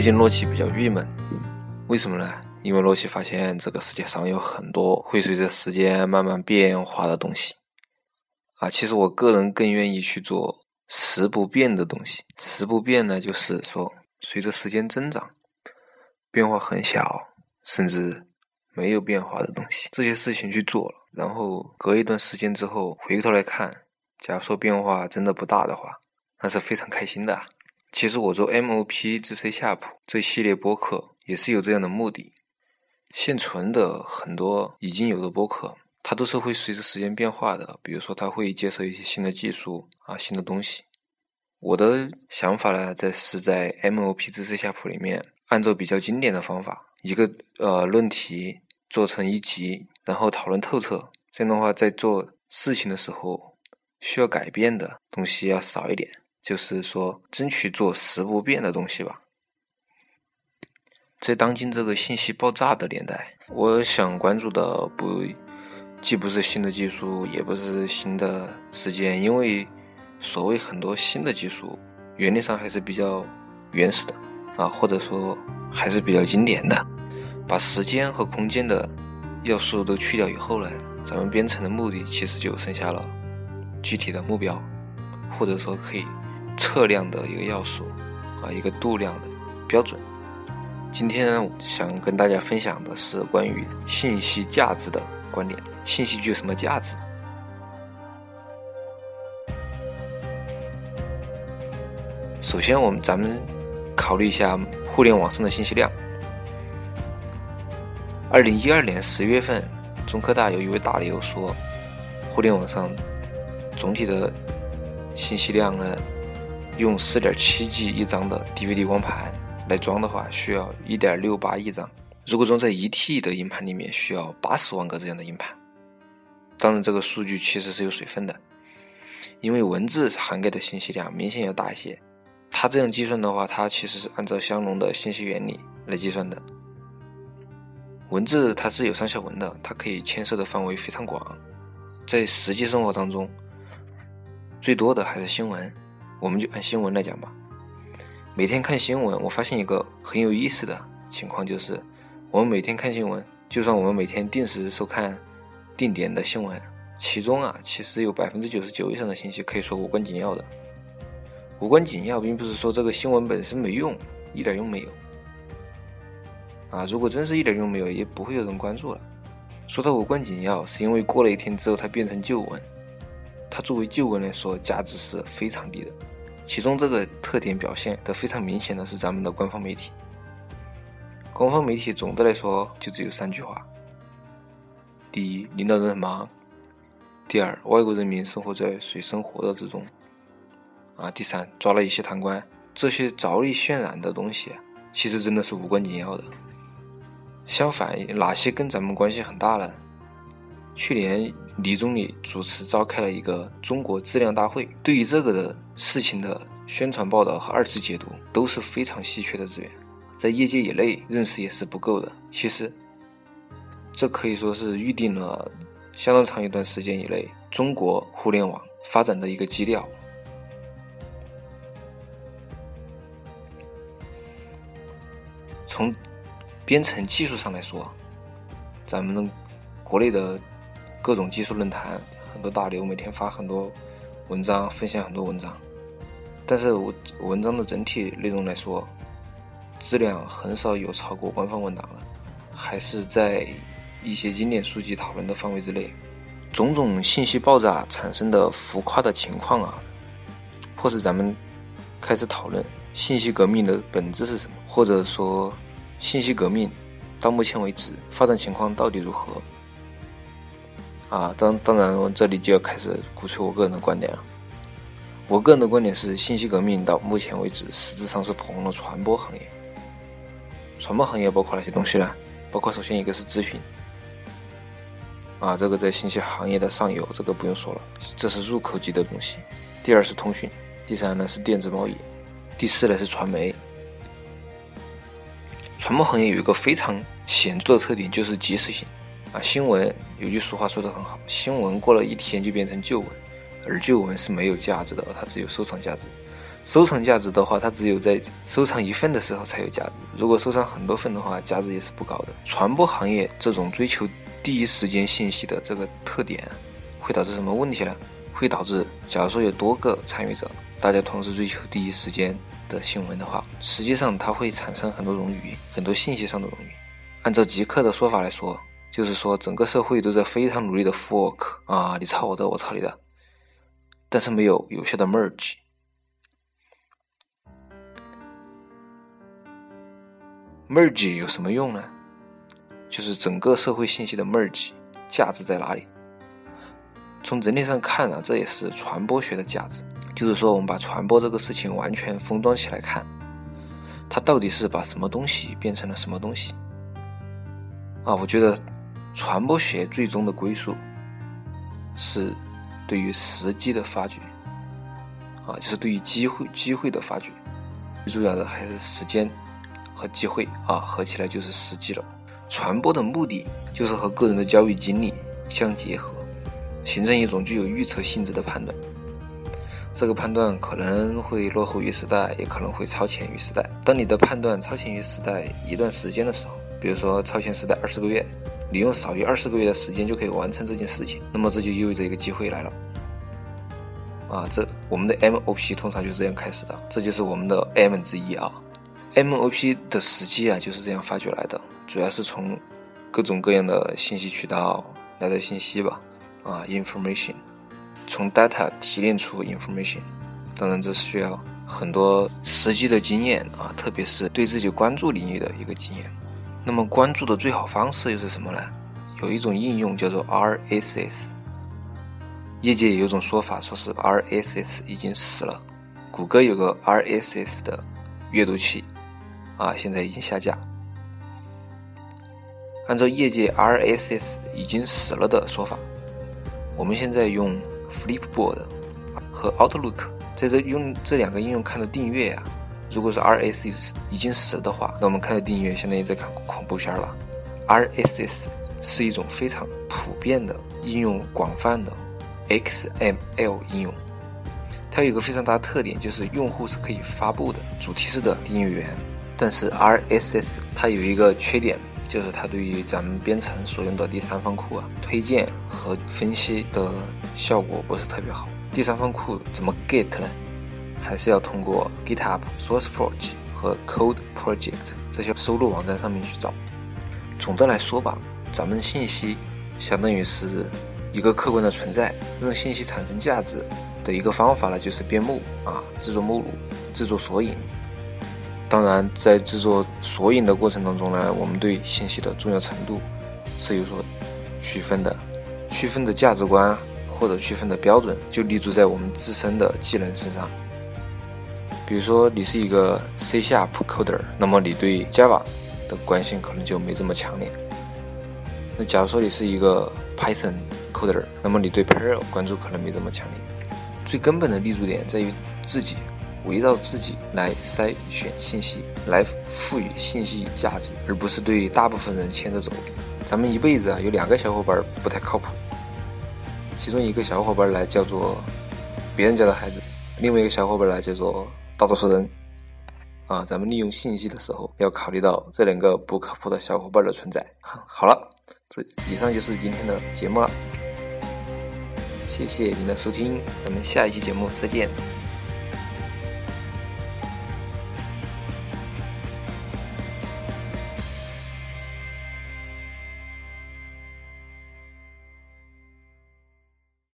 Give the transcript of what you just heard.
最近洛奇比较郁闷，为什么呢？因为洛奇发现这个世界上有很多会随着时间慢慢变化的东西。啊，其实我个人更愿意去做时不变的东西。时不变呢，就是说随着时间增长，变化很小，甚至没有变化的东西。这些事情去做了，然后隔一段时间之后回头来看，假如说变化真的不大的话，那是非常开心的。其实我做 MOP 至 C 夏普这系列播客也是有这样的目的。现存的很多已经有的播客，它都是会随着时间变化的。比如说，它会接受一些新的技术啊，新的东西。我的想法呢，在是在 MOP 至 C 夏普里面，按照比较经典的方法，一个呃论题做成一集，然后讨论透彻。这样的话，在做事情的时候，需要改变的东西要少一点。就是说，争取做十不变的东西吧。在当今这个信息爆炸的年代，我想关注的不，既不是新的技术，也不是新的时间，因为所谓很多新的技术，原理上还是比较原始的啊，或者说还是比较经典的。把时间和空间的要素都去掉以后呢，咱们编程的目的其实就剩下了具体的目标，或者说可以。测量的一个要素啊，一个度量的标准。今天想跟大家分享的是关于信息价值的观点。信息具有什么价值？首先，我们咱们考虑一下互联网上的信息量。二零一二年十月份，中科大有一位大牛说，互联网上总体的信息量呢？用四点七 G 一张的 DVD 光盘来装的话，需要一点六八亿张。如果装在一 T 的硬盘里面，需要八十万个这样的硬盘。当然，这个数据其实是有水分的，因为文字涵盖的信息量明显要大一些。它这样计算的话，它其实是按照香农的信息原理来计算的。文字它是有上下文的，它可以牵涉的范围非常广。在实际生活当中，最多的还是新闻。我们就按新闻来讲吧。每天看新闻，我发现一个很有意思的情况，就是我们每天看新闻，就算我们每天定时收看定点的新闻，其中啊，其实有百分之九十九以上的信息可以说无关紧要的。无关紧要，并不是说这个新闻本身没用，一点用没有。啊，如果真是一点用没有，也不会有人关注了。说它无关紧要，是因为过了一天之后，它变成旧闻。它作为旧闻来说，价值是非常低的。其中这个特点表现的非常明显的是咱们的官方媒体。官方媒体总的来说就只有三句话：第一，领导人很忙；第二，外国人民生活在水深火热之中；啊，第三，抓了一些贪官。这些着力渲染的东西，其实真的是无关紧要的。相反，哪些跟咱们关系很大呢？去年，李总理主持召开了一个中国质量大会。对于这个的事情的宣传报道和二次解读都是非常稀缺的资源，在业界以内认识也是不够的。其实，这可以说是预定了相当长一段时间以内中国互联网发展的一个基调。从编程技术上来说，咱们国内的。各种技术论坛，很多大牛每天发很多文章，分享很多文章。但是我文章的整体内容来说，质量很少有超过官方文档的，还是在一些经典书籍讨论的范围之内。种种信息爆炸产生的浮夸的情况啊，迫使咱们开始讨论信息革命的本质是什么，或者说信息革命到目前为止发展情况到底如何？啊，当当然，我这里就要开始鼓吹我个人的观点了。我个人的观点是，信息革命到目前为止，实质上是捧红了传播行业。传播行业包括哪些东西呢？包括首先一个是咨询，啊，这个在信息行业的上游，这个不用说了，这是入口级的东西。第二是通讯，第三呢是电子贸易，第四呢是传媒。传播行业有一个非常显著的特点，就是及时性。啊，新闻有句俗话说得很好，新闻过了一天就变成旧闻，而旧闻是没有价值的，它只有收藏价值。收藏价值的话，它只有在收藏一份的时候才有价值。如果收藏很多份的话，价值也是不高的。传播行业这种追求第一时间信息的这个特点，会导致什么问题呢？会导致，假如说有多个参与者，大家同时追求第一时间的新闻的话，实际上它会产生很多冗余，很多信息上的冗余。按照极客的说法来说，就是说整个社会都在非常努力的 fork 啊，你抄我的，我抄你的，但是没有有效的 merge。merge 有什么用呢？就是整个社会信息的 merge 价值在哪里？从整体上看啊，这也是传播学的价值。就是说，我们把传播这个事情完全封装起来看，它到底是把什么东西变成了什么东西？啊，我觉得传播学最终的归宿是对于时机的发掘，啊，就是对于机会机会的发掘。最重要的还是时间。和机会啊，合起来就是时机了。传播的目的就是和个人的教育经历相结合，形成一种具有预测性质的判断。这个判断可能会落后于时代，也可能会超前于时代。当你的判断超前于时代一段时间的时候，比如说超前时代二十个月，你用少于二十个月的时间就可以完成这件事情，那么这就意味着一个机会来了。啊，这我们的 MOP 通常就是这样开始的，这就是我们的 M 之一啊。MOP 的时机啊，就是这样发掘来的，主要是从各种各样的信息渠道来的信息吧，啊，information，从 data 提炼出 information，当然这需要很多实际的经验啊，特别是对自己关注领域的一个经验。那么关注的最好方式又是什么呢？有一种应用叫做 RSS，业界有种说法说是 RSS 已经死了，谷歌有个 RSS 的阅读器。啊，现在已经下架。按照业界 RSS 已经死了的说法，我们现在用 Flipboard 和 Outlook 在这用这两个应用看的订阅呀，如果是 RSS 已经死的话，那我们看的订阅相当于在看恐怖片了。RSS 是一种非常普遍的应用广泛的 XML 应用，它有一个非常大的特点，就是用户是可以发布的主题式的订阅源。但是 RSS 它有一个缺点，就是它对于咱们编程所用的第三方库啊，推荐和分析的效果不是特别好。第三方库怎么 get 呢？还是要通过 GitHub、SourceForge 和 Code Project 这些收录网站上面去找。总的来说吧，咱们信息相当于是一个客观的存在，让信息产生价值的一个方法呢，就是编目啊，制作目录，制作索引。当然，在制作索引的过程当中呢，我们对信息的重要程度是有所区分的，区分的价值观或者区分的标准就立足在我们自身的技能身上。比如说，你是一个 C# coder，那么你对 Java 的关心可能就没这么强烈。那假如说你是一个 Python coder，那么你对 Perl 关注可能没这么强烈。最根本的立足点在于自己。围绕自己来筛选信息，来赋予信息价值，而不是对大部分人牵着走。咱们一辈子啊，有两个小伙伴不太靠谱，其中一个小伙伴来叫做别人家的孩子，另外一个小伙伴来叫做大多数人。啊，咱们利用信息的时候要考虑到这两个不靠谱的小伙伴的存在。好了，这以上就是今天的节目了，谢谢您的收听，咱们下一期节目再见。